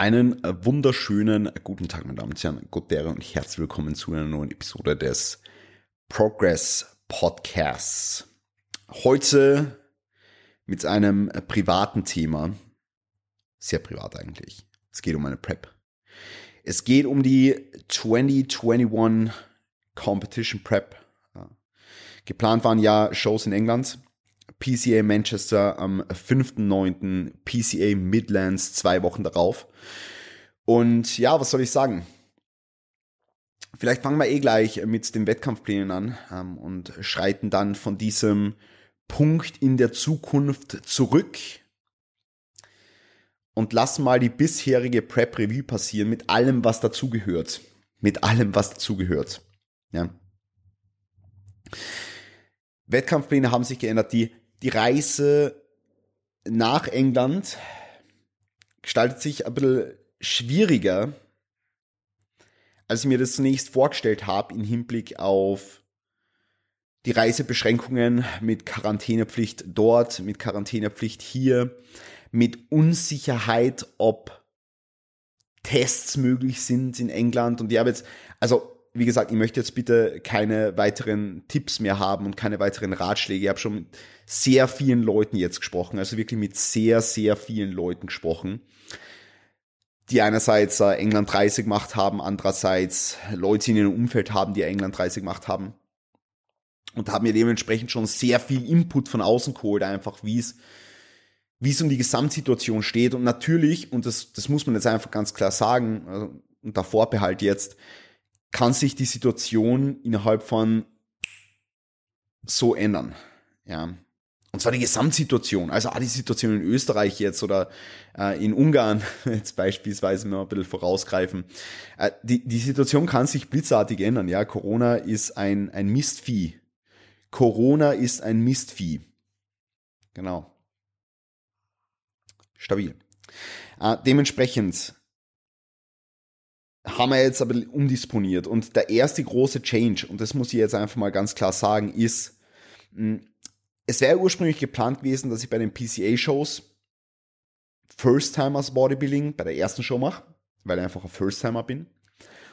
Einen äh, wunderschönen äh, guten Tag, meine Damen und Herren, Gottere und herzlich willkommen zu einer neuen Episode des Progress Podcasts. Heute mit einem äh, privaten Thema. Sehr privat eigentlich. Es geht um eine Prep. Es geht um die 2021 Competition Prep. Geplant waren ja Shows in England. PCA Manchester am 5.9., PCA Midlands zwei Wochen darauf. Und ja, was soll ich sagen? Vielleicht fangen wir eh gleich mit den Wettkampfplänen an ähm, und schreiten dann von diesem Punkt in der Zukunft zurück und lassen mal die bisherige Prep Review passieren mit allem, was dazugehört. Mit allem, was dazugehört. Ja. Wettkampfpläne haben sich geändert. Die die Reise nach England gestaltet sich ein bisschen schwieriger, als ich mir das zunächst vorgestellt habe im Hinblick auf die Reisebeschränkungen mit Quarantänepflicht dort, mit Quarantänepflicht hier, mit Unsicherheit, ob Tests möglich sind in England. Und ich habe jetzt, also wie gesagt, ich möchte jetzt bitte keine weiteren Tipps mehr haben und keine weiteren Ratschläge. Ich habe schon mit sehr vielen Leuten jetzt gesprochen, also wirklich mit sehr, sehr vielen Leuten gesprochen, die einerseits äh, England 30 gemacht haben, andererseits Leute in ihrem Umfeld haben, die England 30 gemacht haben. Und haben mir dementsprechend schon sehr viel Input von außen geholt, einfach wie es wie es um die Gesamtsituation steht. Und natürlich, und das, das muss man jetzt einfach ganz klar sagen, also unter Vorbehalt jetzt, kann sich die Situation innerhalb von so ändern. Ja. Und zwar die Gesamtsituation, also auch die Situation in Österreich jetzt oder äh, in Ungarn, jetzt beispielsweise mal ein bisschen vorausgreifen. Äh, die, die Situation kann sich blitzartig ändern. Ja, Corona ist ein, ein Mistvieh. Corona ist ein Mistvieh. Genau. Stabil. Äh, dementsprechend haben wir jetzt aber umdisponiert. Und der erste große Change, und das muss ich jetzt einfach mal ganz klar sagen, ist, hm, es wäre ursprünglich geplant gewesen, dass ich bei den PCA-Shows First-Timers Bodybuilding bei der ersten Show mache, weil ich einfach ein First-Timer bin.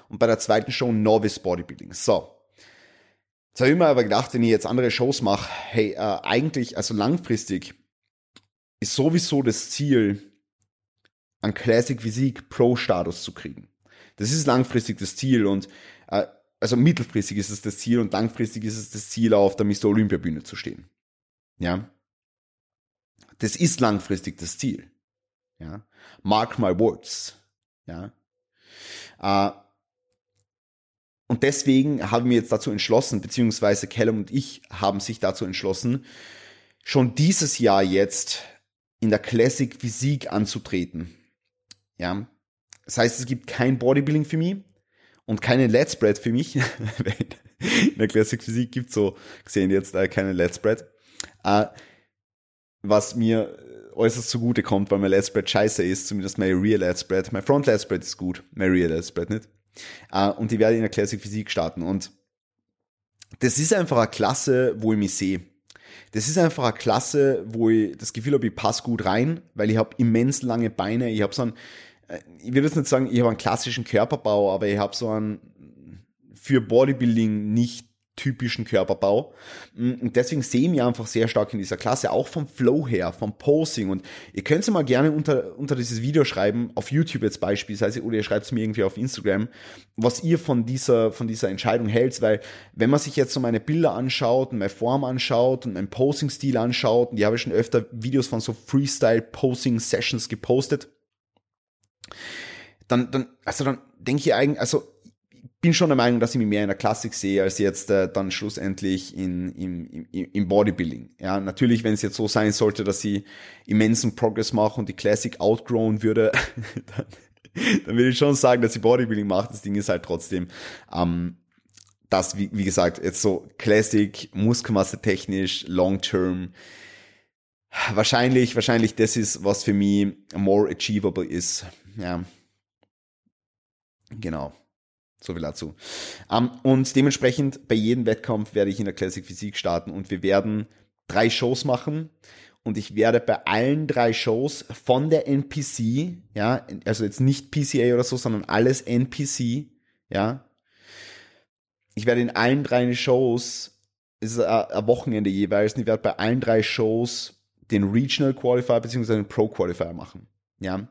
Und bei der zweiten Show Novice Bodybuilding. So. Jetzt habe ich mir aber gedacht, wenn ich jetzt andere Shows mache, hey, äh, eigentlich, also langfristig, ist sowieso das Ziel, an Classic Physik Pro-Status zu kriegen. Das ist langfristig das Ziel und äh, also mittelfristig ist es das Ziel und langfristig ist es das Ziel, auf der Mr. Olympia Bühne zu stehen. Ja. Das ist langfristig das Ziel. Ja. Mark my words. Ja. Äh, und deswegen haben wir jetzt dazu entschlossen, beziehungsweise Callum und ich haben sich dazu entschlossen, schon dieses Jahr jetzt in der Classic Physik anzutreten. Ja. Das heißt, es gibt kein Bodybuilding für mich und keine Let's Spread für mich. In der Classic Physik gibt so gesehen jetzt äh, keine Let's Spread. Äh, was mir äußerst zugute kommt, weil mein Let's Spread scheiße ist, zumindest mein Real Let's Spread. Mein Front Let's Spread ist gut, mein Real Let's Spread nicht. Äh, und ich werde in der Classic Physik starten und das ist einfach eine Klasse, wo ich mich sehe. Das ist einfach eine Klasse, wo ich das Gefühl habe, ich passe gut rein, weil ich habe immens lange Beine, ich habe so einen ich würde jetzt nicht sagen, ich habe einen klassischen Körperbau, aber ich habe so einen für Bodybuilding nicht typischen Körperbau. Mm, und deswegen sehen wir einfach sehr stark in dieser Klasse, auch vom Flow her, vom Posing. Und ihr könnt es mal gerne unter, unter dieses Video schreiben, auf YouTube jetzt beispielsweise, oder ihr schreibt es mir irgendwie auf Instagram, was ihr von dieser, von dieser Entscheidung hält, weil wenn man sich jetzt so meine Bilder anschaut und meine Form anschaut und meinen Posing-Stil anschaut, und die habe ich schon öfter Videos von so Freestyle-Posing-Sessions gepostet, dann, dann, also dann denke ich eigentlich, also bin schon der Meinung, dass ich mich mehr in der Klassik sehe, als jetzt äh, dann schlussendlich in, im, im, im Bodybuilding. Ja, natürlich, wenn es jetzt so sein sollte, dass ich immensen Progress mache und die Classic outgrown würde, dann, dann würde ich schon sagen, dass ich Bodybuilding mache. Das Ding ist halt trotzdem, ähm, das, wie, wie gesagt, jetzt so Classic, Muskelmasse technisch, Long Term, wahrscheinlich, wahrscheinlich das ist, was für mich more achievable ist ja. Genau. So viel dazu. Um, ähm, und dementsprechend bei jedem Wettkampf werde ich in der Classic Physik starten und wir werden drei Shows machen. und ich werde bei allen drei Shows von der NPC, ja, also jetzt nicht PCA oder so, sondern alles NPC, ja. Ich werde in allen drei Shows, es ist ein Wochenende jeweils, und ich werde bei allen drei Shows den Regional Qualifier bzw. den Pro Qualifier machen, ja.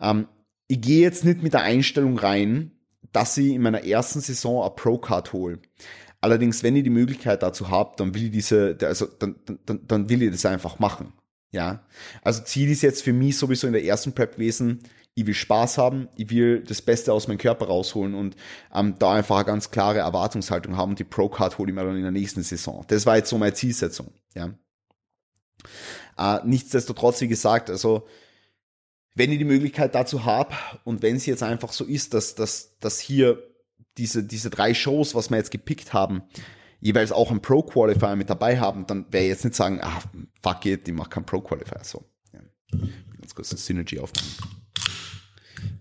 Ähm, ich gehe jetzt nicht mit der Einstellung rein, dass ich in meiner ersten Saison eine Pro-Card hole. Allerdings, wenn ihr die Möglichkeit dazu habt, dann will ich diese, also dann, dann, dann will ich das einfach machen. Ja. Also Ziel ist jetzt für mich sowieso in der ersten Prep gewesen, ich will Spaß haben, ich will das Beste aus meinem Körper rausholen und ähm, da einfach eine ganz klare Erwartungshaltung haben. Die Pro-Card hole ich mir dann in der nächsten Saison. Das war jetzt so meine Zielsetzung. Ja. Äh, nichtsdestotrotz, wie gesagt, also wenn ich die Möglichkeit dazu habe und wenn es jetzt einfach so ist, dass, dass, dass hier diese, diese drei Shows, was wir jetzt gepickt haben, jeweils auch einen Pro-Qualifier mit dabei haben, dann wäre jetzt nicht sagen, ah, fuck it, die macht keinen Pro-Qualifier. So. Ja. Ganz kurz eine Synergy aufnehmen.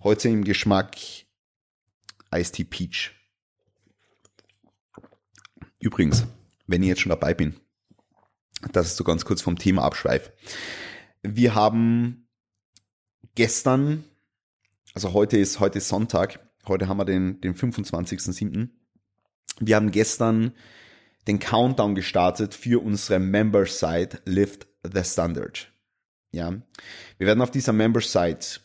Heute im Geschmack Ice Tea Peach. Übrigens, wenn ich jetzt schon dabei bin, dass ich so ganz kurz vom Thema abschweife. Wir haben gestern, also heute ist, heute ist Sonntag, Heute haben wir den, den 25.07. Wir haben gestern den Countdown gestartet für unsere Member-Site Lift the Standard. Ja. Wir werden auf dieser Member-Site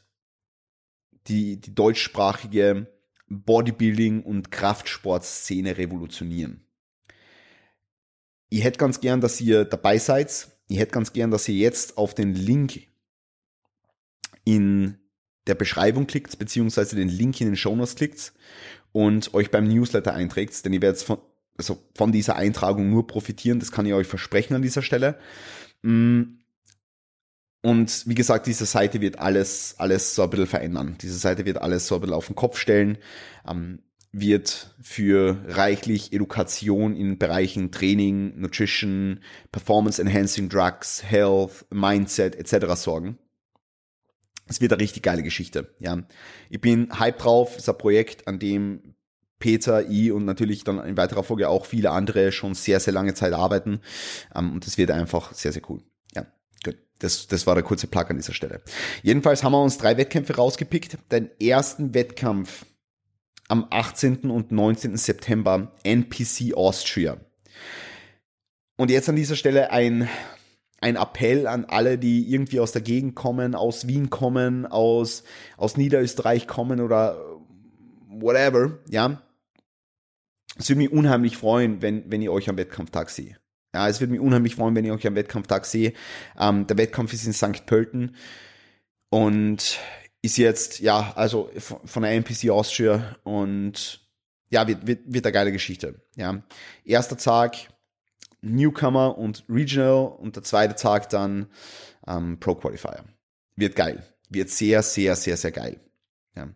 die, die deutschsprachige Bodybuilding- und Kraftsportszene revolutionieren. Ich hätte ganz gern, dass ihr dabei seid. Ich hätte ganz gern, dass ihr jetzt auf den Link in der Beschreibung klickt, beziehungsweise den Link in den Shownotes klickt und euch beim Newsletter einträgt, denn ihr werdet von, also von dieser Eintragung nur profitieren, das kann ich euch versprechen an dieser Stelle. Mm. Und wie gesagt, diese Seite wird alles, alles so ein bisschen verändern. Diese Seite wird alles so ein bisschen auf den Kopf stellen, ähm, wird für reichlich Education in Bereichen Training, Nutrition, Performance Enhancing Drugs, Health, Mindset etc. sorgen. Es wird eine richtig geile Geschichte. Ja, ich bin hype drauf. Es ist ein Projekt, an dem Peter, ich und natürlich dann in weiterer Folge auch viele andere schon sehr, sehr lange Zeit arbeiten. Ähm, und das wird einfach sehr, sehr cool. Ja, gut. Das, das war der kurze Plug an dieser Stelle. Jedenfalls haben wir uns drei Wettkämpfe rausgepickt. Den ersten Wettkampf am 18. und 19. September NPC Austria. Und jetzt an dieser Stelle ein ein Appell an alle, die irgendwie aus der Gegend kommen, aus Wien kommen, aus, aus Niederösterreich kommen oder whatever, ja. Es würde mich unheimlich freuen, wenn, wenn ihr euch am Wettkampftag seht. Ja, es würde mich unheimlich freuen, wenn ihr euch am Wettkampftag seht. Ähm, der Wettkampf ist in St. Pölten und ist jetzt, ja, also von der NPC Austria und ja, wird, wird, wird eine geile Geschichte. Ja. Erster Tag, Newcomer und Regional und der zweite Tag dann ähm, Pro Qualifier. Wird geil. Wird sehr, sehr, sehr, sehr geil. Ja.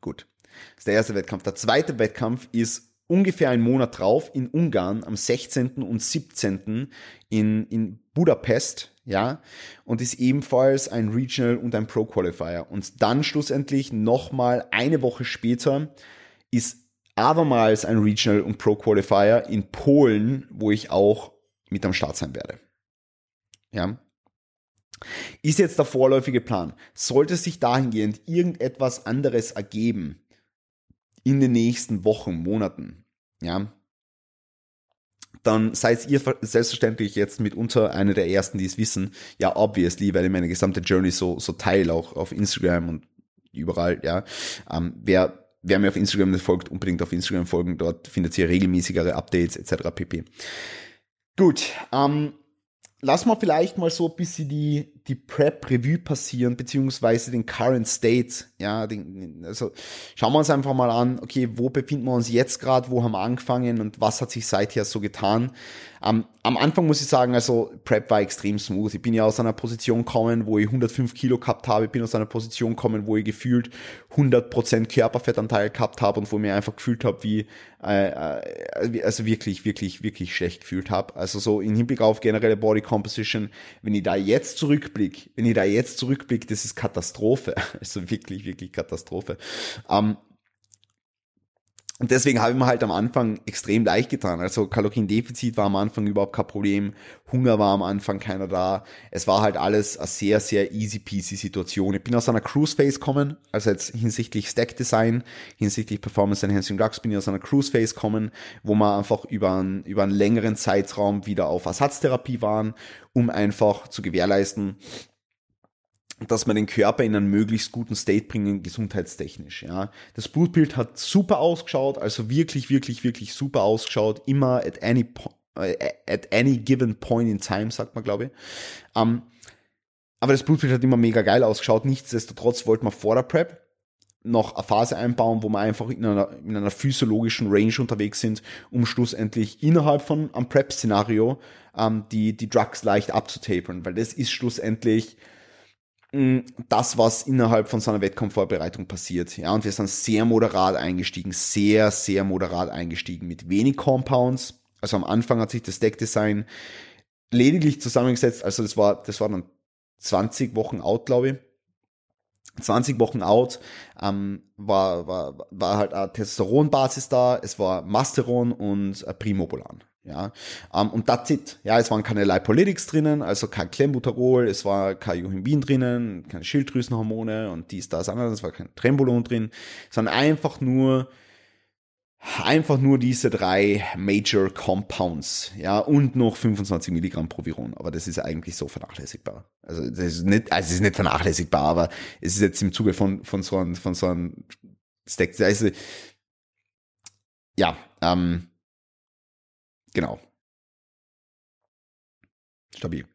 Gut. Das ist der erste Wettkampf. Der zweite Wettkampf ist ungefähr einen Monat drauf in Ungarn am 16. und 17. in, in Budapest, ja, und ist ebenfalls ein Regional und ein Pro Qualifier. Und dann schlussendlich nochmal eine Woche später ist abermals ein Regional und Pro Qualifier in Polen, wo ich auch mit am Start sein werde. Ja. Ist jetzt der vorläufige Plan. Sollte sich dahingehend irgendetwas anderes ergeben in den nächsten Wochen, Monaten, ja, dann seid ihr selbstverständlich jetzt mitunter einer der ersten, die es wissen. Ja, obviously, weil ich meine gesamte Journey so, so teile, auch auf Instagram und überall, ja. Ähm, wer wer mir auf Instagram nicht folgt, unbedingt auf Instagram folgen. Dort findet ihr regelmäßigere Updates etc. pp. Gut, ähm, lass mal vielleicht mal so ein bisschen die, die Prep-Review passieren, beziehungsweise den Current State. Ja, den, also schauen wir uns einfach mal an, okay, wo befinden wir uns jetzt gerade, wo haben wir angefangen und was hat sich seither so getan. Um, am Anfang muss ich sagen, also Prep war extrem smooth. Ich bin ja aus einer Position gekommen, wo ich 105 Kilo gehabt habe. Ich bin aus einer Position gekommen, wo ich gefühlt 100% Körperfettanteil gehabt habe und wo ich mir einfach gefühlt habe, wie, äh, äh, also wirklich, wirklich, wirklich schlecht gefühlt habe. Also so im Hinblick auf generelle Body Composition, wenn ich da jetzt zurückblicke, wenn ich da jetzt zurückblicke, das ist Katastrophe. Also wirklich, wirklich Katastrophe. Um, Und deswegen habe ich mir halt am Anfang extrem leicht getan. Also Kaloriendefizit war am Anfang überhaupt kein Problem. Hunger war am Anfang keiner da. Es war halt alles eine sehr, sehr easy peasy Situation. Ich bin aus einer Cruise Phase kommen, also jetzt hinsichtlich Stack Design, hinsichtlich Performance Enhancing Drugs bin ich aus einer Cruise Phase kommen, wo wir einfach über einen, über einen längeren Zeitraum wieder auf Ersatztherapie waren, um einfach zu gewährleisten, dass man den Körper in einen möglichst guten State bringen, gesundheitstechnisch. Ja. Das Blutbild hat super ausgeschaut, also wirklich, wirklich, wirklich super ausgeschaut, immer at any, äh, at any given point in time, sagt man, glaube ich. Um, ähm, aber das Blutbild hat immer mega geil ausgeschaut. Nichtsdestotrotz wollten wir vor der Prep noch eine Phase einbauen, wo wir einfach in einer, in einer physiologischen Range unterwegs sind, um schlussendlich innerhalb von einem Prep-Szenario ähm, die, die Drugs leicht abzutapern, weil das ist schlussendlich das, was innerhalb von so einer Wettkampfvorbereitung passiert. Ja, und wir sind sehr moderat eingestiegen, sehr, sehr moderat eingestiegen mit wenig Compounds. Also am Anfang hat sich das Deckdesign lediglich zusammengesetzt, also das war, das war dann 20 Wochen out, glaube ich. 20 Wochen out, ähm, war, war, war halt eine Testosteronbasis da, es war Masteron und Primobolan. Ja, ähm, und that's it. Ja, es waren keine Lipolytics drinnen, also kein Clenbuterol, es war kein Johimbin drinnen, keine Schilddrüsenhormone und dies, das, anderes, es war kein Trembolon drin, sondern einfach nur, einfach nur diese drei Major Compounds, ja, und noch 25 Milligramm Proviron, aber das ist eigentlich so vernachlässigbar. Also, das ist nicht, also es ist nicht vernachlässigbar, aber es ist jetzt im Zuge von, von so einem, von so einem Stack, also, ja, ähm, Genau. Stabil.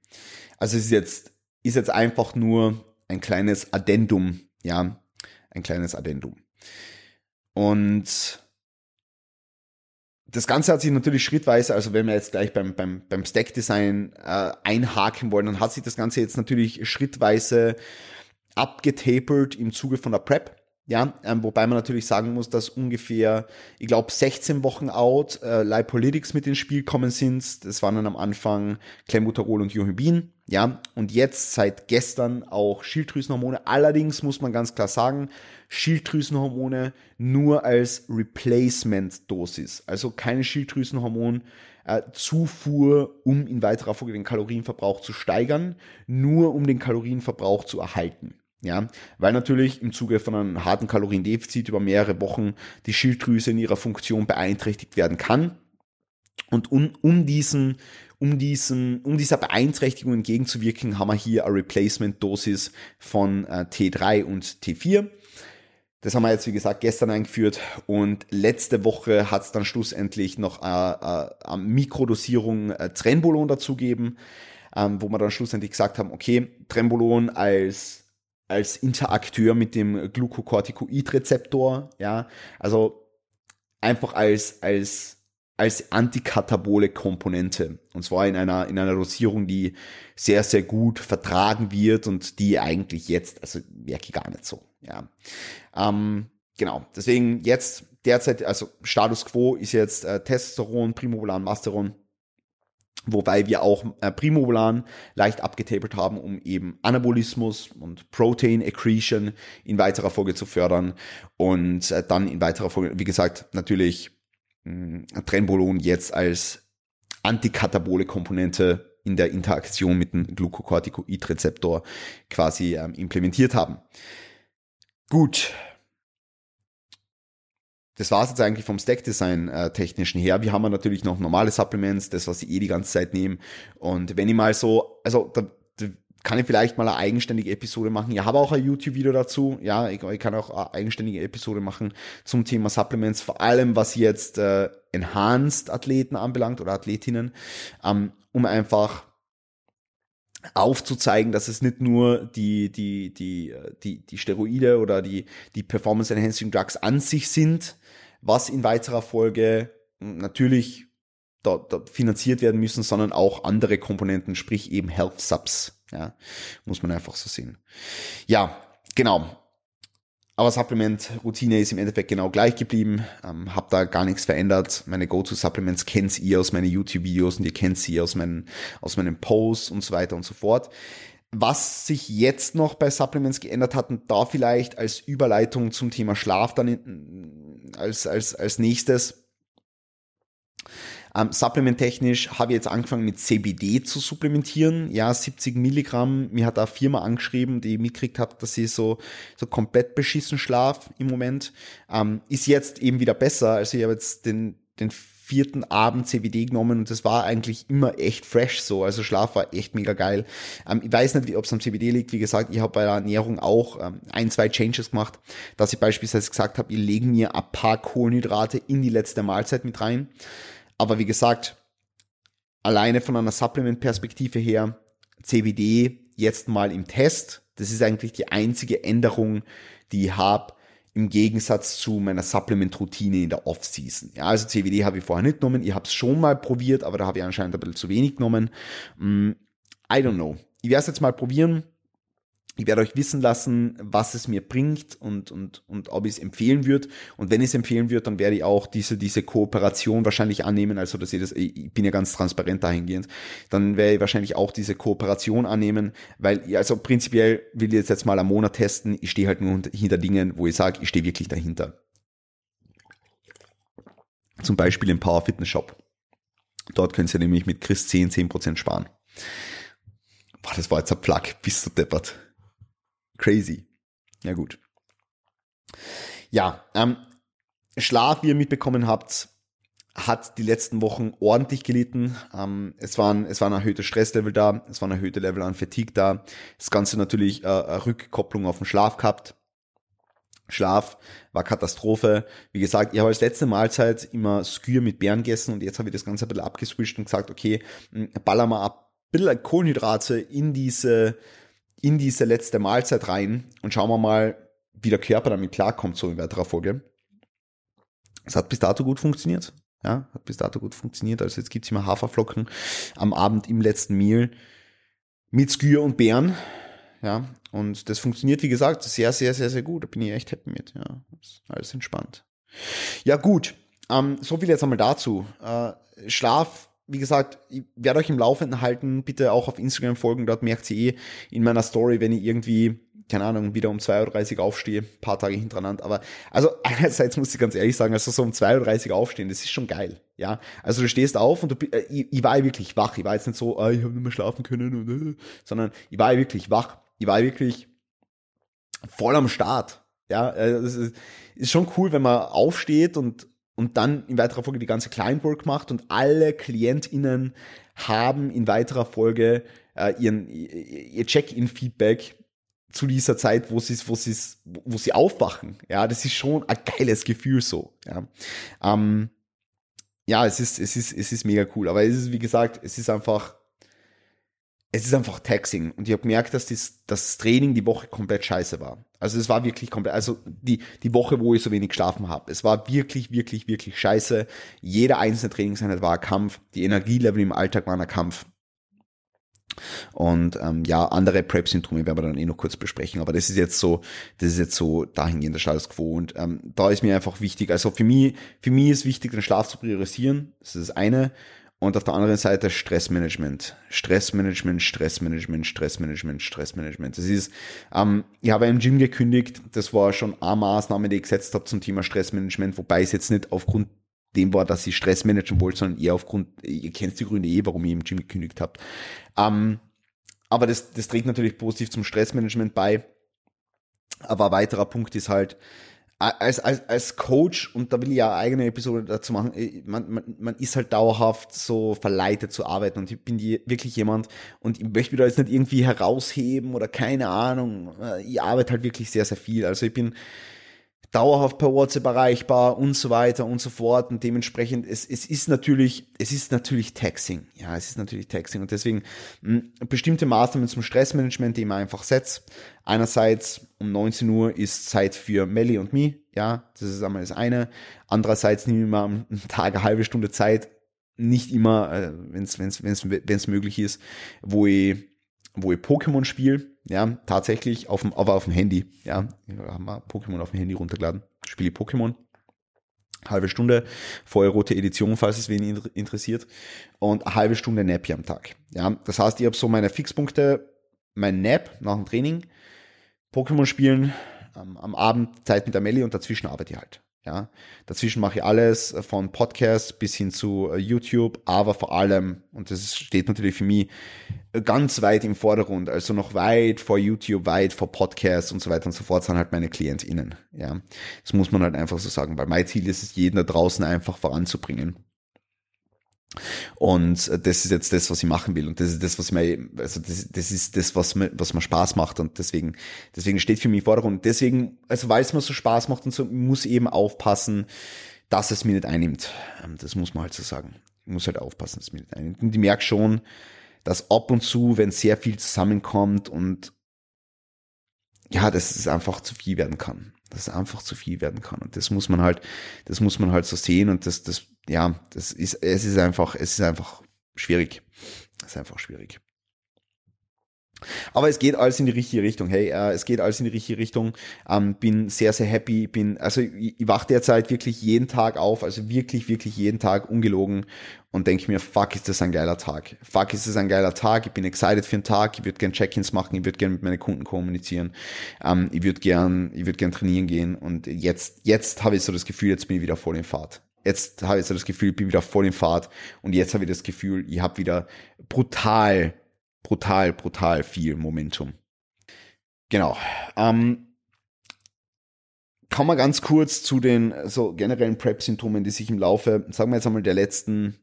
Also es ist jetzt, ist jetzt einfach nur ein kleines Addendum, ja, ein kleines Addendum. Und das Ganze hat sich natürlich schrittweise, also wenn wir jetzt gleich beim, beim, beim Stack-Design äh, einhaken wollen, dann hat sich das Ganze jetzt natürlich schrittweise abgetapert im Zuge von der Prep. Ja, ähm, wobei man natürlich sagen muss, dass ungefähr, ich glaube, 16 Wochen out äh, Lipolytics mit ins Spiel kommen sind. Das waren dann am Anfang Clenbuterol und Johibin. Ja, und jetzt seit gestern auch Schilddrüsenhormone. Allerdings muss man ganz klar sagen, Schilddrüsenhormone nur als Replacement-Dosis. Also keine Schilddrüsenhormon. Äh, Zufuhr, um in weiterer Folge den Kalorienverbrauch zu steigern, nur um den Kalorienverbrauch zu erhalten. Ja, weil natürlich im Zuge von einem harten Kaloriendefizit über mehrere Wochen die Schilddrüse in ihrer Funktion beeinträchtigt werden kann. Und um, um diesen, um diesen, um dieser Beeinträchtigung entgegenzuwirken, haben wir hier eine Replacement-Dosis von äh, T3 und T4. Das haben wir jetzt, wie gesagt, gestern eingeführt und letzte Woche hat es dann schlussendlich noch eine, eine, Mikrodosierung äh, Trenbolon dazugeben, ähm, wo wir dann schlussendlich gesagt haben, okay, Trenbolon als als Interakteur mit dem Glucocorticoid-Rezeptor, ja, also einfach als, als, als antikatabole Komponente. Und zwar in einer, in einer Dosierung, die sehr, sehr gut vertragen wird und die eigentlich jetzt, also merke ich gar nicht so, ja. Ähm, genau, deswegen jetzt derzeit, also Status Quo ist jetzt äh, Testosteron, Primobolan, Masteron, Wobei wir auch äh, Primobolan leicht abgetapelt haben, um eben Anabolismus und Protein Accretion in weiterer Folge zu fördern. Und äh, dann in weiterer Folge, wie gesagt, natürlich mh, hm, Trenbolon jetzt als antikatabole Komponente in der Interaktion mit dem Glucocorticoid-Rezeptor quasi ähm, implementiert haben. Gut, das war es jetzt eigentlich vom Stack-Design äh, technischen her. Wir haben natürlich noch normale Supplements, das, was ich eh die ganze Zeit nehme. Und wenn ich mal so, also da, da kann ich vielleicht mal eine eigenständige Episode machen. Ich habe auch ein YouTube-Video dazu. Ja, ich, ich, kann auch eine eigenständige Episode machen zum Thema Supplements, vor allem was jetzt äh, Enhanced-Athleten anbelangt oder Athletinnen, ähm, um einfach aufzuzeigen, dass es nicht nur die, die, die, äh, die, die Steroide oder die, die Performance Enhancing Drugs an sich sind, was in weiterer Folge natürlich da, da finanziert werden müssen, sondern auch andere Komponenten, sprich eben Health Subs. Ja, muss man einfach so sehen. Ja, genau. Aber Supplement-Routine ist im Endeffekt genau gleich geblieben. Ähm, hab da gar nichts verändert. Meine Go-To-Supplements kennt ihr aus meinen YouTube-Videos und ihr kennt sie aus meinen, aus meinen Posts und so weiter und so fort. Was sich jetzt noch bei Supplements geändert hat und da vielleicht als Überleitung zum Thema Schlaf dann als, als, als nächstes. Ähm, supplementtechnisch habe ich jetzt angefangen mit CBD zu supplementieren. Ja, 70 Milligramm. Mir hat da Firma angeschrieben, die mitgekriegt hat, dass sie so, so komplett beschissen schlaf im Moment. Ähm, ist jetzt eben wieder besser. Also ich habe jetzt den, den vierten Abend CBD genommen und das war eigentlich immer echt fresh so. Also Schlaf war echt mega geil. Ähm, ich weiß nicht, ob es am CBD liegt. Wie gesagt, ich habe bei der Ernährung auch ähm, ein, zwei Changes gemacht, dass ich beispielsweise gesagt habe, ich lege mir ein paar Kohlenhydrate in die letzte Mahlzeit mit rein. Aber wie gesagt, alleine von einer Supplement-Perspektive her, CBD jetzt mal im Test. Das ist eigentlich die einzige Änderung, die ich habe im Gegensatz zu meiner Supplement-Routine in der Off-Season. Ja, also CBD habe ich vorher nicht genommen. Ich habe es schon mal probiert, aber da habe ich anscheinend ein bisschen zu wenig genommen. Mm, I don't know. Ich werde es jetzt mal probieren. Ich werde euch wissen lassen, was es mir bringt und, und, und ob ich es empfehlen würde. Und wenn ich es empfehlen würde, dann werde ich auch diese, diese Kooperation wahrscheinlich annehmen. Also, dass ich das, ich bin ja ganz transparent dahingehend. Dann werde ich wahrscheinlich auch diese Kooperation annehmen, weil, also prinzipiell will ich jetzt, jetzt mal einen Monat testen. Ich stehe halt nur hinter Dingen, wo ich sage, ich stehe wirklich dahinter. Zum Beispiel im Power Fitness Shop. Dort könnt ihr nämlich mit Chris 10, 10% sparen. Boah, das war jetzt ein Plug, bist du deppert. Crazy. Ja gut. Ja, ähm, Schlaf, wie ihr mitbekommen habt, hat die letzten Wochen ordentlich gelitten. Ähm, es, waren, es war ein erhöhtes Stresslevel da, es war ein erhöhtes Level an Fatigue da. Das Ganze natürlich äh, eine Rückkopplung auf den Schlaf gehabt. Schlaf war Katastrophe. Wie gesagt, ich habe als letzte Mahlzeit immer Skür mit Bären gegessen und jetzt habe ich das Ganze ein bisschen abgeswischt und gesagt, okay, baller mal ab, ein bisschen Kohlenhydrate in diese in diese letzte Mahlzeit rein und schauen wir mal, wie der Körper damit klarkommt, so in weiterer Folge. Es hat bis dato gut funktioniert. Ja, hat bis dato gut funktioniert. Also jetzt gibt's immer Haferflocken am Abend im letzten Meal mit Skür und Beeren. Ja, und das funktioniert, wie gesagt, sehr, sehr, sehr, sehr gut. Da bin ich echt happy mit. Ja, alles entspannt. Ja, gut. Ähm, so viel jetzt einmal dazu. Äh, Schlaf wie gesagt, ich werde euch im Laufenden halten, bitte auch auf Instagram folgen, dort merkt ihr eh in meiner Story, wenn ich irgendwie, keine Ahnung, wieder um 2.30 Uhr aufstehe, paar Tage hintereinander. Aber also einerseits muss ich ganz ehrlich sagen, also so um 2.30 Uhr aufstehen, das ist schon geil. Ja, also du stehst auf und du, äh, ich, ich war wirklich wach. Ich war jetzt nicht so, ah, ich habe nicht mehr schlafen können, und, äh, sondern ich war wirklich wach. Ich war wirklich voll am Start. Ja, äh, ist, ist schon cool, wenn man aufsteht und und dann in weiterer Folge die ganze Client Work macht und alle KlientInnen haben in weiterer Folge äh, ihren, ihr Check-in-Feedback zu dieser Zeit, wo sie, wo sie, wo sie aufwachen. Ja, das ist schon ein geiles Gefühl so. Ja, ähm, ja es ist, es ist, es ist mega cool. Aber es ist, wie gesagt, es ist einfach, es ist einfach Taxing. Und ich habe gemerkt, dass das, das Training die Woche komplett scheiße war. Also es war wirklich komplett, also die, die Woche, wo ich so wenig geschlafen habe. Es war wirklich, wirklich, wirklich scheiße. Jeder einzelne Trainingseinheit war ein Kampf. Die Energielevel im Alltag waren ein Kampf. Und ähm, ja, andere Prep-Symptome werden wir dann eh noch kurz besprechen. Aber das ist jetzt so, das ist jetzt so dahingehend der Status quo. Und ähm, da ist mir einfach wichtig, also für mich, für mich ist wichtig, den Schlaf zu priorisieren. Das ist das eine. Und auf der anderen Seite Stressmanagement. Stressmanagement, Stressmanagement, Stressmanagement, Stressmanagement. Das ist, ähm, ich habe im Gym gekündigt, das war schon eine Maßnahme, die ich gesetzt habe zum Thema Stressmanagement, wobei es jetzt nicht aufgrund dem war, dass ich Stress managen wollte, sondern eher aufgrund, ihr kennt die Gründe eh, warum ich im Gym gekündigt habe. Ähm, aber das, das trägt natürlich positiv zum Stressmanagement bei. Aber ein weiterer Punkt ist halt, als, als, als Coach, und da will ich ja eine eigene Episode dazu machen, äh, man, man, man ist halt dauerhaft so verleitet zu arbeiten und ich bin die, wirklich jemand und ich möchte mich da jetzt nicht irgendwie herausheben oder keine Ahnung. Äh, ich arbeite halt wirklich sehr, sehr viel. Also ich bin, dauerhaft per WhatsApp erreichbar und so weiter und so fort. Und dementsprechend, es, es ist natürlich, es ist natürlich Taxing. Ja, es ist natürlich Taxing. Und deswegen mh, hm, bestimmte Maßnahmen zum Stressmanagement, die man einfach setzt. Einerseits um 19 Uhr ist Zeit für Melly und me. Ja, das ist einmal das eine. Andererseits nehme ich mir am Tag eine halbe Stunde Zeit. Nicht immer, äh, wenn es möglich ist, wo ich, wo ich Pokémon spiele ja, tatsächlich, auf dem, aber auf dem Handy. Ja, haben wir Pokémon auf dem Handy runtergeladen. Spiele Pokémon. Halbe Stunde, rote Edition, falls es wen interessiert. Und eine halbe Stunde Nap hier am Tag. Ja, das heißt, ich habe so meine Fixpunkte, mein Nap nach dem Training, Pokémon spielen, am Abend Zeit mit der Melli und dazwischen arbeite ich halt. Ja, dazwischen mache ich alles von Podcast bis hin zu äh, YouTube, aber vor allem, und das steht natürlich für mich ganz weit im Vordergrund, also noch weit vor YouTube, weit vor Podcast und so weiter und so fort, sind halt meine KlientInnen. Ja, das muss man halt einfach so sagen, weil mein Ziel ist es, jeden da draußen einfach voranzubringen. Und das ist jetzt das, was ich machen will. Und das ist das, was mir, also das, das ist das, was mir, was mir Spaß macht. Und deswegen, deswegen steht für mich im Vordergrund. Deswegen, also weil es mir so Spaß macht und so, muss eben aufpassen, dass es mir nicht einnimmt. Ähm, das muss man halt so sagen. Ich muss halt aufpassen, dass es mir nicht einnimmt. Und ich merke schon, dass ab und zu, wenn sehr viel zusammenkommt und ja, dass es einfach zu viel werden kann. Dass es einfach zu viel werden kann. Und das muss man halt, das muss man halt so sehen. Und das, das, ja, das ist, es ist einfach, es ist einfach schwierig. Es ist einfach schwierig. Aber es geht alles in die richtige Richtung. Hey, äh, es geht alles in die richtige Richtung. Ähm, bin sehr, sehr happy. Bin, also ich, ich wache derzeit wirklich jeden Tag auf, also wirklich, wirklich jeden Tag ungelogen und denke mir, fuck, ist das ein geiler Tag. Fuck, ist das ein geiler Tag. Ich bin excited für den Tag. Ich würde gern Check-ins machen. Ich würde gern mit meinen Kunden kommunizieren. Ähm, ich würde gern, ich würde gern trainieren gehen. Und jetzt, jetzt habe ich so das Gefühl, jetzt bin ich wieder voll in Fahrt jetzt habe ich so das Gefühl, ich bin wieder voll in Fahrt und jetzt habe ich das Gefühl, ich habe wieder brutal brutal, brutal viel Momentum. Genau. Ähm, kommen wir ganz kurz zu den so generellen Prep-Symptomen, die sich im Laufe, sagen wir jetzt einmal, der letzten,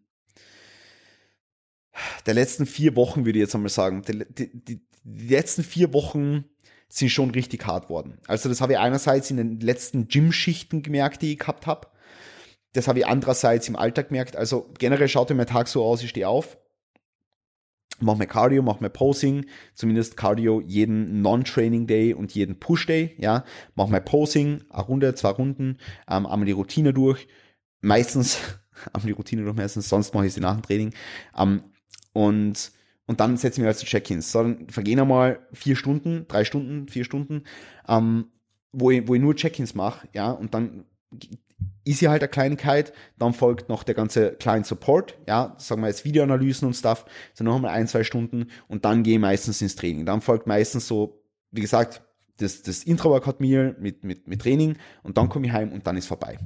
der letzten vier Wochen, würde ich jetzt einmal sagen, die, die, die, letzten vier Wochen sind schon richtig hart worden. Also das habe ich einerseits in den letzten Gym-Schichten gemerkt, die ich gehabt habe. Das habe ich andererseits im Alltag gemerkt. Also generell schaut mein Tag so aus, ich stehe auf, mach mehr Cardio, mach mehr Posing, zumindest Cardio jeden Non-Training Day und jeden Push Day, ja, mach mehr Posing, eine Runde, zwei Runden, ähm, einmal die Routine durch, meistens, einmal die Routine durch meistens, sonst mache ich sie nach dem Training, ähm, und, und dann setzen wir also Check-ins. So, dann vergehen einmal vier Stunden, drei Stunden, vier Stunden, ähm, wo ich, wo ich nur Check-ins mache, ja, und dann ist ja halt eine Kleinigkeit, dann folgt noch der ganze Client Support, ja, sagen wir jetzt Videoanalysen und Stuff, so noch einmal ein, zwei Stunden und dann gehe ich meistens ins Training. Dann folgt meistens so, wie gesagt, das, das Intro-Workout Meal mit, mit, mit Training und dann komme ich heim und dann ist vorbei.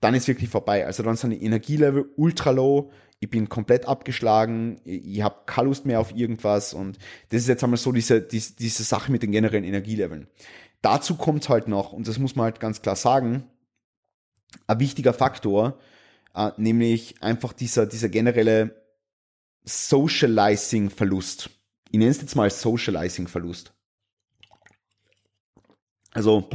Dann ist wirklich vorbei. Also dann sind die Energielevel ultra low, ich bin komplett abgeschlagen, ich, ich habe keine Lust mehr auf irgendwas und das ist jetzt einmal so diese, diese, diese Sache mit den generellen Energieleveln. Dazu kommt halt noch, und das muss man halt ganz klar sagen, ein wichtiger Faktor, äh, nämlich einfach dieser, dieser generelle Socializing-Verlust. Ich nenne es jetzt mal Socializing-Verlust. Also,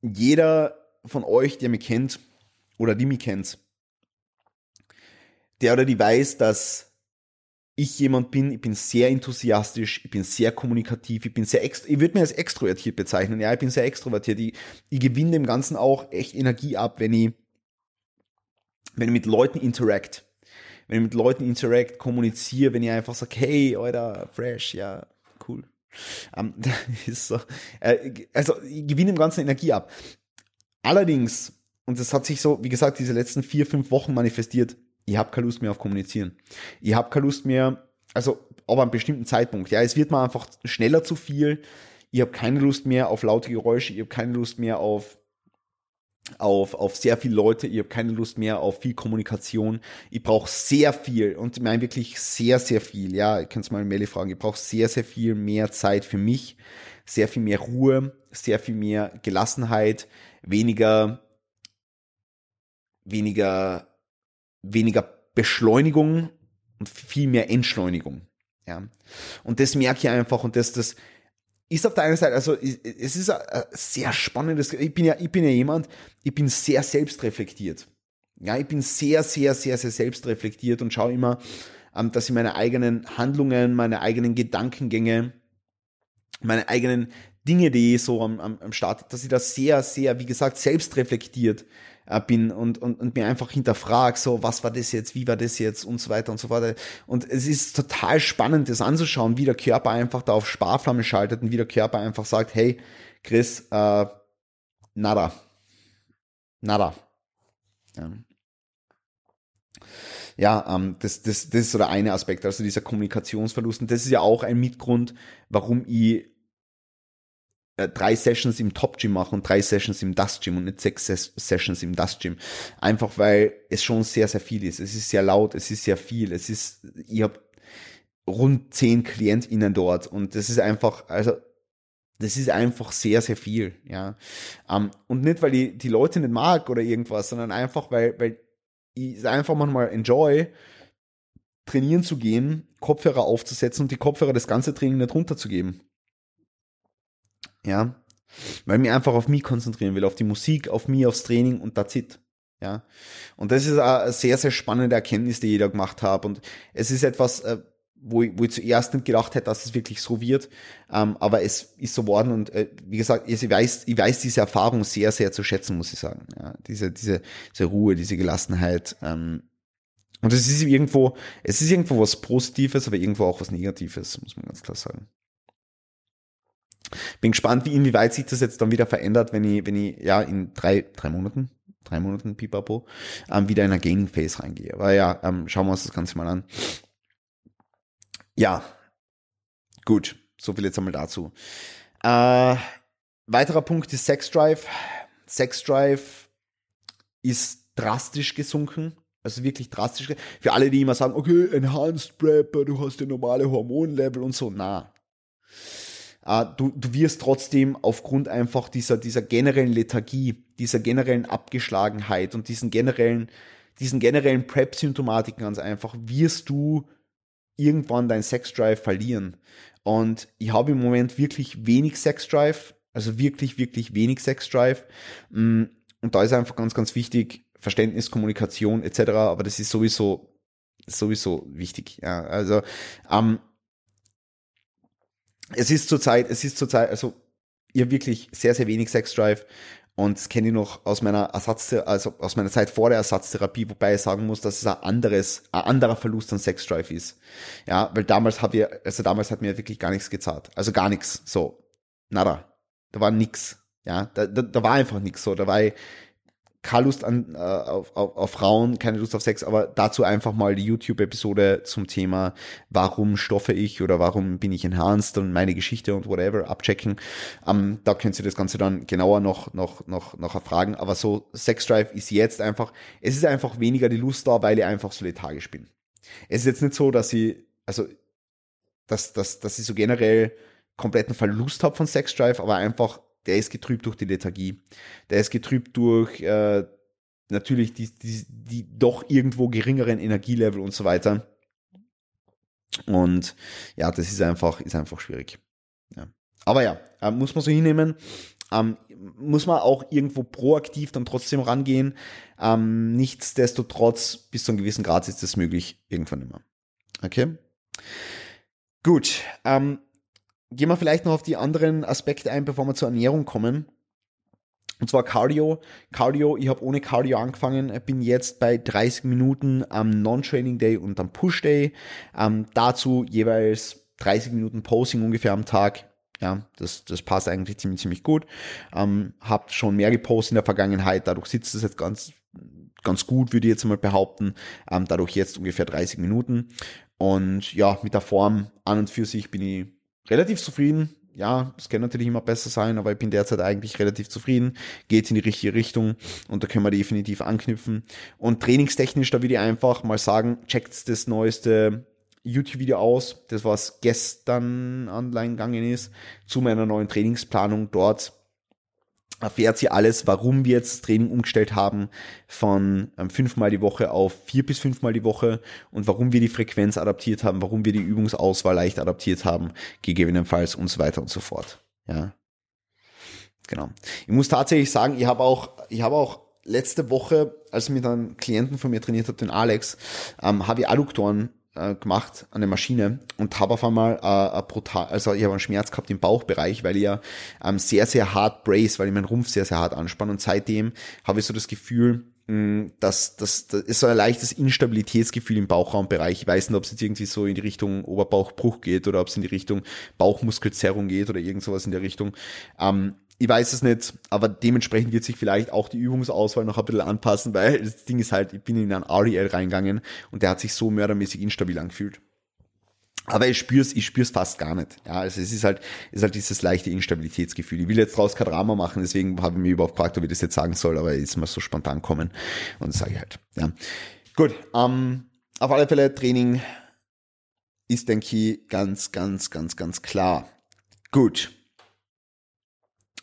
jeder von euch, der mich kennt oder die mich kennt, der oder die weiß, dass ich jemand bin, ich bin sehr enthusiastisch, ich bin sehr kommunikativ, ich bin sehr extra, ich würde mir als extrovertiert bezeichnen, ja, ich bin sehr extrovertiert, ich, ich gewinne dem Ganzen auch echt Energie ab, wenn ich, wenn ich mit Leuten interact, wenn ich mit Leuten interact, kommuniziere, wenn ich einfach sage, hey, Alter, fresh, ja, cool. Um, ist so, äh, also ich gewinne dem Ganzen Energie ab. Allerdings, und das hat sich so, wie gesagt, diese letzten vier, fünf Wochen manifestiert, ich habe keine Lust mehr auf Kommunizieren. Ich habe keine Lust mehr, also aber an einem bestimmten Zeitpunkt. Ja, es wird mir einfach schneller zu viel. Ich habe keine Lust mehr auf laute Geräusche. Ich habe keine Lust mehr auf auf, auf sehr viele Leute, ich habe keine Lust mehr auf viel Kommunikation. Ich brauche sehr viel und ich meine wirklich sehr, sehr viel. Ja, ihr könnt mal Melli fragen. Ich brauche sehr, sehr viel mehr Zeit für mich, sehr viel mehr Ruhe, sehr viel mehr Gelassenheit, weniger, weniger weniger Beschleunigung und viel mehr Entschleunigung. Ja. Und das merke ich einfach und das, das ist auf der einen Seite, also es ist ein sehr spannendes, ich bin ja, ich bin ja jemand, ich bin sehr selbstreflektiert. Ja, ich bin sehr, sehr, sehr, sehr selbstreflektiert und schaue immer, ähm, dass ich meine eigenen Handlungen, meine eigenen Gedankengänge, meine eigenen Dinge, die ich so am, am, Start, dass ich das sehr, sehr, wie gesagt, selbstreflektiert bin und, und, und mir einfach hinterfrage, so, was war das jetzt, wie war das jetzt und so weiter und so fort. Und es ist total spannend, das anzuschauen, wie der Körper einfach da auf Sparflamme schaltet und wie der Körper einfach sagt, hey, Chris, äh, nada. Nada. Ja. Ja, ähm, das, das, das ist so der eine Aspekt, also dieser Kommunikationsverlust. Und das ist ja auch ein Mitgrund, warum ich äh, drei Sessions im Top Gym mache und drei Sessions im Dust Gym und nicht sechs Ses Sessions im Dust Gym. Einfach weil es schon sehr, sehr viel ist. Es ist sehr laut, es ist sehr viel, es ist, ich habe rund zehn KlientInnen dort und das ist einfach, also das ist einfach sehr, sehr viel, ja. Ähm, und nicht, weil ich die Leute nicht mag oder irgendwas, sondern einfach, weil, weil ich es einfach manchmal enjoy, trainieren zu gehen, Kopfhörer aufzusetzen und die Kopfhörer das ganze Training nicht runterzugeben. Ja. Weil ich mich einfach auf mich konzentrieren will, auf die Musik, auf mich, aufs Training und that's it. Ja. Und das ist eine sehr, sehr spannende Erkenntnis, die ich da gemacht habe. Und es ist etwas, äh, wo ich, wo ich zuerst nicht gedacht hätte, dass es wirklich so wird. Ähm, aber es ist so worden und äh, wie gesagt, ich weiß, ich weiß diese Erfahrung sehr, sehr zu schätzen, muss ich sagen. Ja, diese, diese, diese Ruhe, diese Gelassenheit. Ähm, und es ist irgendwo, es ist irgendwo was Positives, aber irgendwo auch was Negatives, muss man ganz klar sagen. Bin gespannt, wie inwieweit sich das jetzt dann wieder verändert, wenn ich, wenn ich ja in drei, drei Monaten, drei Monaten Pipapo, ähm, wieder in eine Gaming Phase reingehe. Aber ja, ähm, schauen wir uns das Ganze mal an. Ja, gut, so viel jetzt einmal dazu. Äh, weiterer Punkt ist Sex Drive. Sex Drive ist drastisch gesunken. Also wirklich drastisch. Für alle, die immer sagen, okay, Enhanced Prepper, du hast ja normale Hormonlevel und so. Na. Äh, du, du wirst trotzdem aufgrund einfach dieser, dieser generellen Lethargie, dieser generellen Abgeschlagenheit und diesen generellen, diesen generellen Prep-Symptomatiken ganz einfach, wirst du irgendwann dein Sex-Drive verlieren. Und ich habe im Moment wirklich wenig Sex-Drive, also wirklich, wirklich wenig Sex-Drive. Mm, und da ist einfach ganz, ganz wichtig, Verständnis, Kommunikation etc. Aber das ist sowieso, sowieso wichtig. Ja, also ähm, es ist zurzeit, es ist zurzeit, also ihr wirklich sehr, sehr wenig Sex-Drive. Und das kenne ich noch aus meiner Ersatz, also aus meiner Zeit vor der Ersatztherapie, wobei ich sagen muss, dass es ein anderes, ein anderer Verlust an Sex Drive ist. Ja, weil damals habe ich, also damals hat mir wirklich gar nichts gezahlt. Also gar nichts. So. Nada. Da war nix. Ja, da, da, da war einfach nix so. Da war ich, keine Lust an, äh, auf, auf, auf Frauen, keine Lust auf Sex, aber dazu einfach mal die YouTube-Episode zum Thema, warum stoffe ich oder warum bin ich enhanced und meine Geschichte und whatever abchecken. Ähm, da könnt ihr das Ganze dann genauer noch, noch, noch, noch erfragen. Aber so Sex Drive ist jetzt einfach, es ist einfach weniger die Lust da, weil ich einfach so lethargisch bin. Es ist jetzt nicht so, dass ich, also, dass, dass, dass ich so generell kompletten Verlust habe von Sex Drive, aber einfach der ist getrübt durch die Lethargie. Der ist getrübt durch äh, natürlich die, die, die doch irgendwo geringeren Energielevel und so weiter. Und ja, das ist einfach, ist einfach schwierig. Ja. Aber ja, äh, muss man so hinnehmen. Ähm, muss man auch irgendwo proaktiv dann trotzdem rangehen. Ähm, nichtsdestotrotz, bis zu einem gewissen Grad ist das möglich, irgendwann immer. Okay? Gut. Ähm, gehen wir vielleicht noch auf die anderen Aspekte ein, bevor wir zur Ernährung kommen. Und zwar Cardio. Cardio, ich habe ohne Cardio angefangen, bin jetzt bei 30 Minuten am Non-Training Day und am Push Day. Ähm, dazu jeweils 30 Minuten Posing ungefähr am Tag. Ja, das, das passt eigentlich ziemlich, ziemlich gut. Ähm, hab schon mehr gepostet in der Vergangenheit, dadurch sitzt es jetzt ganz, ganz gut, würde ich jetzt mal behaupten. Ähm, dadurch jetzt ungefähr 30 Minuten. Und ja, mit der Form an und für sich bin ich relativ zufrieden. Ja, es kann natürlich immer besser sein, aber ich bin derzeit eigentlich relativ zufrieden. Geht in die richtige Richtung und da können wir definitiv anknüpfen. Und trainingstechnisch, da würde ich einfach mal sagen, checkt das neueste YouTube-Video aus, das was gestern online gegangen ist, zu meiner neuen Trainingsplanung dort erfährt sie alles, warum wir jetzt Training umgestellt haben von ähm, fünfmal die Woche auf vier bis fünfmal die Woche und warum wir die Frequenz adaptiert haben, warum wir die Übungsauswahl leicht adaptiert haben, gegebenenfalls und so weiter und so fort. Ja. Genau. Ich muss tatsächlich sagen, ich habe auch, ich habe auch letzte Woche, als ich mit einem Klienten von mir trainiert habe, den Alex, ähm, habe ich Adduktoren äh, gemacht an der Maschine und habe auf einmal äh, äh, brutal, also ich habe einen Schmerz gehabt im Bauchbereich, weil ich ja ähm, sehr, sehr hart brace, weil ich meinen Rumpf sehr, sehr hart anspanne und seitdem habe ich so das Gefühl, dass das, das ist so ein leichtes Instabilitätsgefühl im Bauchraumbereich. Ich weiß nicht, ob es jetzt irgendwie so in die Richtung Oberbauchbruch geht oder ob es in die Richtung Bauchmuskelzerrung geht oder irgend sowas in der Richtung. Ähm, ich weiß es nicht, aber dementsprechend wird sich vielleicht auch die Übungsauswahl noch ein bisschen anpassen, weil das Ding ist halt, ich bin in einen REL reingegangen und der hat sich so mördermäßig instabil angefühlt. Aber ich spür's, ich spür's fast gar nicht. Ja, also es ist halt, es ist halt dieses leichte Instabilitätsgefühl. Ich will jetzt draus kein Drama machen, deswegen habe ich mir überhaupt gefragt, ob ich das jetzt sagen soll, aber ist mal so spontan kommen und sage ich halt. Ja. Gut, ähm, auf alle Fälle Training ist, denke ich, ganz, ganz, ganz, ganz klar. Gut.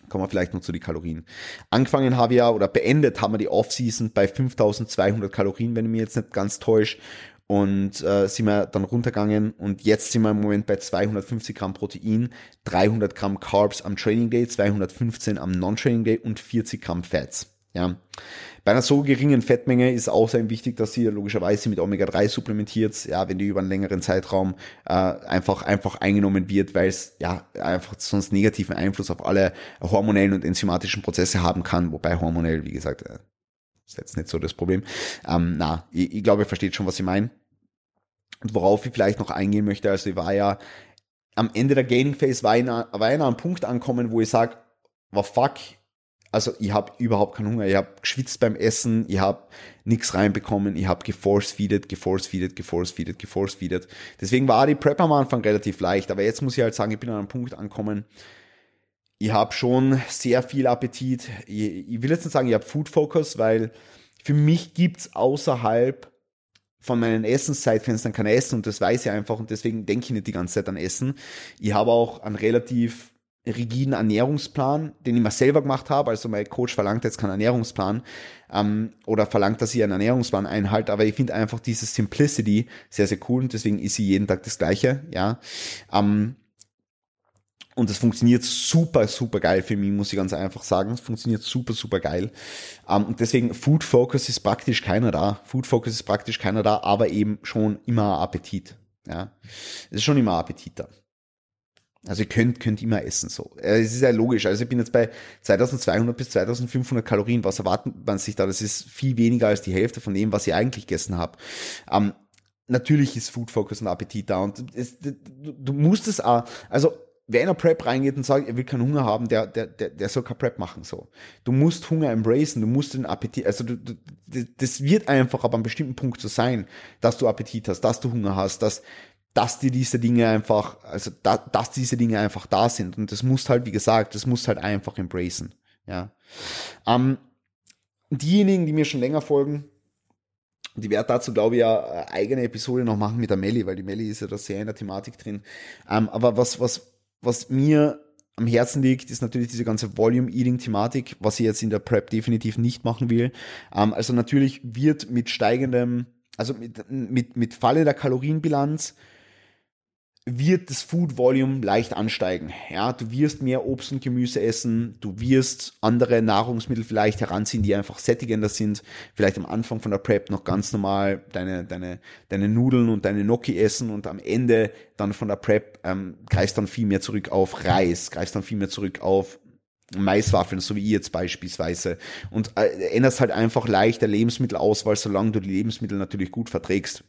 Kommen wir vielleicht noch zu den Kalorien. Angefangen habe ich ja, oder beendet haben wir die Off-Season bei 5200 Kalorien, wenn ich mich jetzt nicht ganz täusche. Und äh, sind wir dann runtergegangen und jetzt sind wir im Moment bei 250 Gramm Protein, 300 Gramm Carbs am Training Day, 215 am Non-Training Day und 40 Gramm Fats. Ja. Bei einer so geringen Fettmenge ist auch sehr wichtig, dass sie logischerweise mit Omega-3 supplementiert, ja, wenn die über einen längeren Zeitraum äh, einfach, einfach eingenommen wird, weil es ja einfach sonst negativen Einfluss auf alle hormonellen und enzymatischen Prozesse haben kann, wobei hormonell, wie gesagt, äh, ist jetzt nicht so das Problem. Ähm, na, ich, ich glaube, ihr versteht schon, was ich meine. Und worauf ich vielleicht noch eingehen möchte, also ich war ja am Ende der Gaining Phase war ich, an einem Punkt ankommen, wo ich sage, war fuck, also ich habe überhaupt keinen Hunger, ich habe geschwitzt beim Essen, ich habe nichts reinbekommen, ich habe geforce-feedet, geforce-feedet, geforce-feedet, geforce-feedet. Deswegen war die Prep am Anfang relativ leicht, aber jetzt muss ich halt sagen, ich bin an einem Punkt angekommen, ich habe schon sehr viel Appetit. Ich, ich will jetzt nicht sagen, ich habe Food Focus, weil für mich gibt's außerhalb von meinen Essenszeitfenstern kein Essen und das weiß ich einfach und deswegen denke ich nicht die ganze Zeit an Essen. Ich habe auch einen relativ rigiden Ernährungsplan, den ich mir selber gemacht habe. Also mein Coach verlangt jetzt keinen Ernährungsplan ähm, oder verlangt, dass ich einen Ernährungsplan einhalte. Aber ich finde einfach diese Simplicity sehr, sehr cool und deswegen ist sie jeden Tag das Gleiche. Ja. Ähm, und das funktioniert super, super geil für mich, muss ich ganz einfach sagen. Es funktioniert super, super geil. Ähm, und deswegen Food Focus ist praktisch keiner da. Food Focus ist praktisch keiner da, aber eben schon immer Appetit. Ja. Es ist schon immer Appetit da. Also ihr könnt, könnt immer essen so. Äh, es ist ja logisch. Also ich bin jetzt bei 2200 bis 2500 Kalorien. Was erwartet man sich da? Das ist viel weniger als die Hälfte von dem, was ich eigentlich gegessen habe. Ähm, natürlich ist Food Focus und Appetit da und es, du, du musst es auch, also wer in eine Prep reingeht und sagt, er will keinen Hunger haben, der, der, der, der soll keine Prep machen, so. Du musst Hunger embracen, du musst den Appetit, also du, du, das wird einfach ab einem bestimmten Punkt so sein, dass du Appetit hast, dass du Hunger hast, dass, dass dir diese Dinge einfach, also da, dass diese Dinge einfach da sind. Und das musst halt, wie gesagt, das musst halt einfach embracen. Ja. Ähm, diejenigen, die mir schon länger folgen, die werden dazu, glaube ich, ja eine eigene Episode noch machen mit der Melli, weil die Melli ist ja da sehr in der Thematik drin. Ähm, aber was, was, was mir am Herzen liegt, ist natürlich diese ganze Volume-Eating-Thematik, was ich jetzt in der Prep definitiv nicht machen will. Ähm, also natürlich wird mit steigendem, also mit, mit, mit Falle der Kalorienbilanz, wird das Food Volume leicht ansteigen. Ja, du wirst mehr Obst und Gemüse essen, du wirst andere Nahrungsmittel vielleicht heranziehen, die einfach sättigender sind. Vielleicht am Anfang von der Prep noch ganz normal deine, deine, deine Nudeln und deine Gnocchi essen und am Ende dann von der Prep ähm, greifst dann viel mehr zurück auf Reis, greifst dann viel mehr zurück auf Maiswaffeln, so wie ihr jetzt beispielsweise. Und äh, änderst halt einfach leicht der Lebensmittelauswahl, solange du die Lebensmittel natürlich gut verträgst.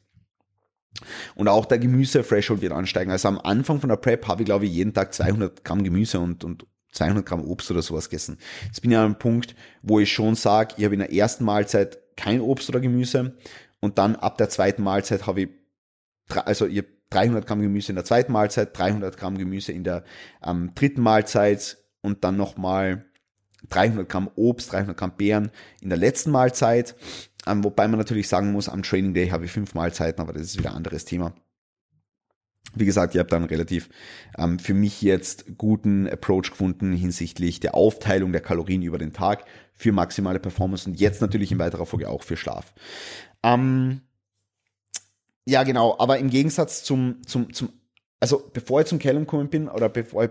Und auch der Gemüse-Threshold wird ansteigen. Also am Anfang von der Prep habe ich, glaube ich, jeden Tag 200 Gramm Gemüse und, und 200 Gramm Obst oder sowas gegessen. Jetzt bin ich an einem Punkt, wo ich schon sage, ich habe in der ersten Mahlzeit kein Obst oder Gemüse und dann ab der zweiten Mahlzeit habe ich, also ich habe 300 Gramm Gemüse in der zweiten Mahlzeit, 300 Gramm Gemüse in der ähm, dritten Mahlzeit und dann nochmal 300 Gramm Obst, 300 Gramm Beeren in der letzten Mahlzeit wobei man natürlich sagen muss, am Training Day habe ich fünf Mahlzeiten, aber das ist wieder ein anderes Thema. Wie gesagt, ich habe dann relativ ähm, für mich jetzt guten Approach gefunden hinsichtlich der Aufteilung der Kalorien über den Tag für maximale Performance und jetzt natürlich in weiterer Folge auch für Schlaf. Ähm, ja, genau, aber im Gegensatz zum, zum, zum, also bevor ich zum Callum gekommen bin oder bevor ich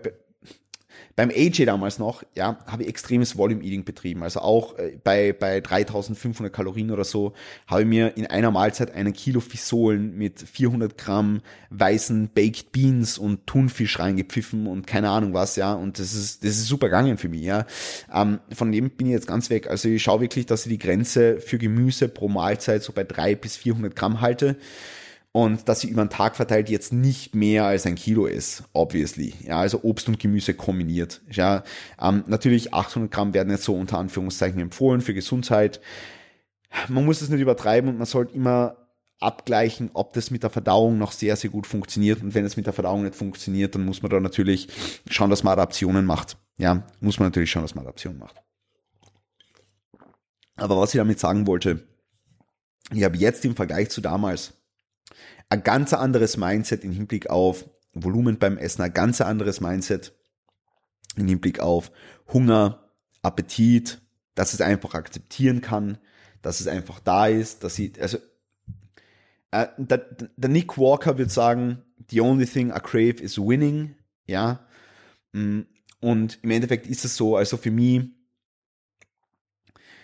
beim AJ damals noch, ja, habe ich extremes Volume Eating betrieben. Also auch äh, bei, bei 3500 Kalorien oder so habe ich mir in einer Mahlzeit einen Kilo Fisolen mit 400 Gramm weißen Baked Beans und Thunfisch reingepfiffen und keine Ahnung was, ja. Und das ist, das ist super gegangen für mich, ja. Ähm, von dem bin ich jetzt ganz weg. Also ich schaue wirklich, dass ich die Grenze für Gemüse pro Mahlzeit so bei 300 bis 400 Gramm halte und dass sie über den Tag verteilt jetzt nicht mehr als ein Kilo ist, obviously. Ja, also Obst und Gemüse kombiniert. Ja, ähm, natürlich 800 Gramm werden jetzt so unter Anführungszeichen empfohlen für Gesundheit. Man muss es nicht übertreiben und man sollte immer abgleichen, ob das mit der Verdauung noch sehr, sehr gut funktioniert. Und wenn es mit der Verdauung nicht funktioniert, dann muss man da natürlich schauen, dass man Adaptionen macht. Ja, muss man natürlich schauen, dass man Adaptionen macht. Aber was ich damit sagen wollte, ich habe jetzt im Vergleich zu damals ein ganz anderes Mindset im Hinblick auf Volumen beim Essen, ein ganz anderes Mindset im Hinblick auf Hunger, Appetit, dass es einfach akzeptieren kann, dass es einfach da ist, dass sie, also äh, der, der Nick Walker wird sagen, the only thing I crave is winning, ja, mm, und im Endeffekt ist es so, also für mich,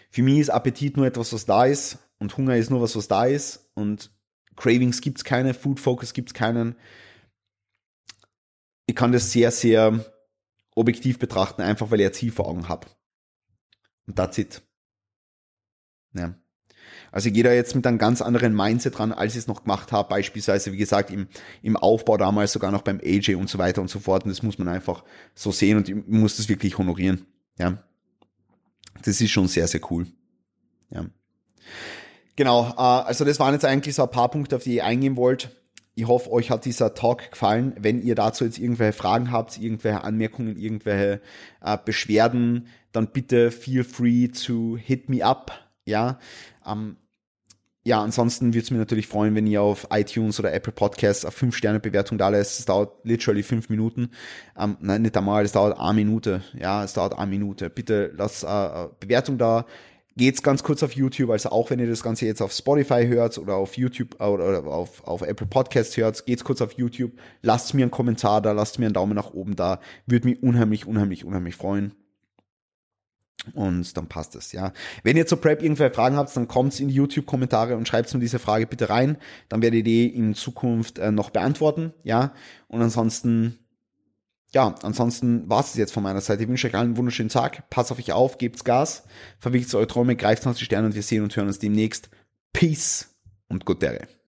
für mich ist Appetit nur etwas, was da ist und Hunger ist nur was, was da ist und Cravings gibt es keine, Food Focus gibt es keinen. Ich kann das sehr, sehr objektiv betrachten, einfach weil ich ein Ziel vor Augen habe. Und that's it. Ja. Also ich gehe da jetzt mit einem ganz anderen Mindset dran, als ich es noch gemacht habe, beispielsweise, wie gesagt, im, im Aufbau damals, sogar noch beim AJ und so weiter und so fort. Und das muss man einfach so sehen und ich muss das wirklich honorieren. Ja. Das ist schon sehr, sehr cool. Ja. Genau, äh, also das waren jetzt eigentlich so ein paar Punkte, auf die ihr eingehen wollt. Ich hoffe, euch hat dieser Talk gefallen. Wenn ihr dazu jetzt irgendwelche Fragen habt, irgendwelche Anmerkungen, irgendwelche äh, Beschwerden, dann bitte feel free to hit me up. Ja, ähm, ja, ansonsten würde es mich natürlich freuen, wenn ihr auf iTunes oder Apple Podcasts eine 5-Sterne-Bewertung da lässt. Es dauert literally 5 Minuten. Ähm, nein, nicht einmal, es dauert eine Minute. Ja, es dauert eine Minute. Bitte lasst äh, Bewertung da geht's ganz kurz auf YouTube, also auch wenn ihr das Ganze jetzt auf Spotify hört oder auf YouTube oder auf, auf Apple Podcast hört, geht's kurz auf YouTube, lasst mir einen Kommentar da, lasst mir einen Daumen nach oben da, würde mich unheimlich, unheimlich, unheimlich freuen. Und dann passt es, ja. Wenn ihr zur Prep irgendwelche Fragen habt, dann kommt's in die YouTube-Kommentare und schreibt mir diese Frage bitte rein. Dann werde ich die in Zukunft äh, noch beantworten, ja. Und ansonsten ja, ansonsten war es jetzt von meiner Seite. Ich wünsche euch allen einen wunderschönen Tag. Passt auf euch auf, gebt's Gas, verwirkt eure Träume, greift nach die Sterne und wir sehen und hören uns demnächst. Peace und Guttere.